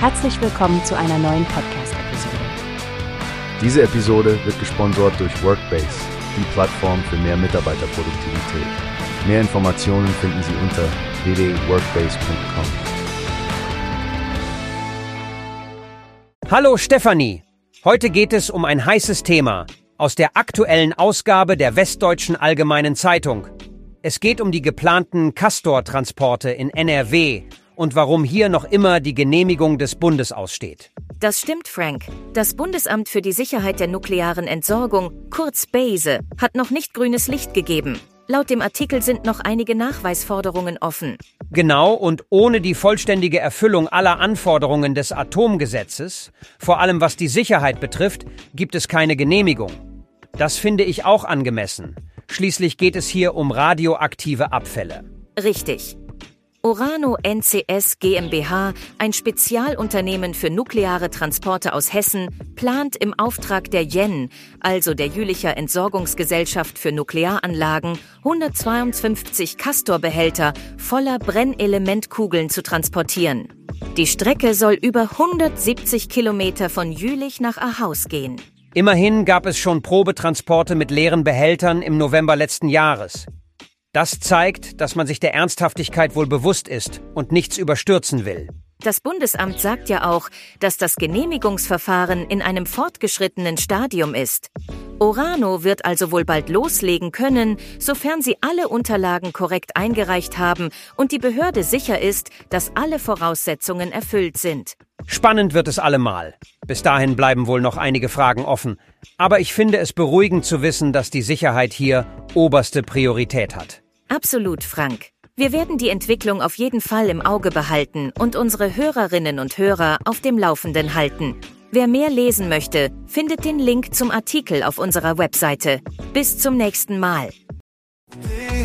Herzlich willkommen zu einer neuen Podcast-Episode. Diese Episode wird gesponsert durch Workbase, die Plattform für mehr Mitarbeiterproduktivität. Mehr Informationen finden Sie unter www.workbase.com. Hallo Stefanie! Heute geht es um ein heißes Thema aus der aktuellen Ausgabe der Westdeutschen Allgemeinen Zeitung. Es geht um die geplanten Castor-Transporte in NRW und warum hier noch immer die Genehmigung des Bundes aussteht. Das stimmt, Frank. Das Bundesamt für die Sicherheit der nuklearen Entsorgung, kurz BASE, hat noch nicht grünes Licht gegeben. Laut dem Artikel sind noch einige Nachweisforderungen offen. Genau und ohne die vollständige Erfüllung aller Anforderungen des Atomgesetzes, vor allem was die Sicherheit betrifft, gibt es keine Genehmigung. Das finde ich auch angemessen. Schließlich geht es hier um radioaktive Abfälle. Richtig. Orano NCS GmbH, ein Spezialunternehmen für nukleare Transporte aus Hessen, plant im Auftrag der JEN, also der Jülicher Entsorgungsgesellschaft für Nuklearanlagen, 152 Castor-Behälter voller Brennelementkugeln zu transportieren. Die Strecke soll über 170 Kilometer von Jülich nach Ahaus gehen. Immerhin gab es schon Probetransporte mit leeren Behältern im November letzten Jahres. Das zeigt, dass man sich der Ernsthaftigkeit wohl bewusst ist und nichts überstürzen will. Das Bundesamt sagt ja auch, dass das Genehmigungsverfahren in einem fortgeschrittenen Stadium ist. Orano wird also wohl bald loslegen können, sofern sie alle Unterlagen korrekt eingereicht haben und die Behörde sicher ist, dass alle Voraussetzungen erfüllt sind. Spannend wird es allemal. Bis dahin bleiben wohl noch einige Fragen offen. Aber ich finde es beruhigend zu wissen, dass die Sicherheit hier oberste Priorität hat. Absolut, Frank. Wir werden die Entwicklung auf jeden Fall im Auge behalten und unsere Hörerinnen und Hörer auf dem Laufenden halten. Wer mehr lesen möchte, findet den Link zum Artikel auf unserer Webseite. Bis zum nächsten Mal.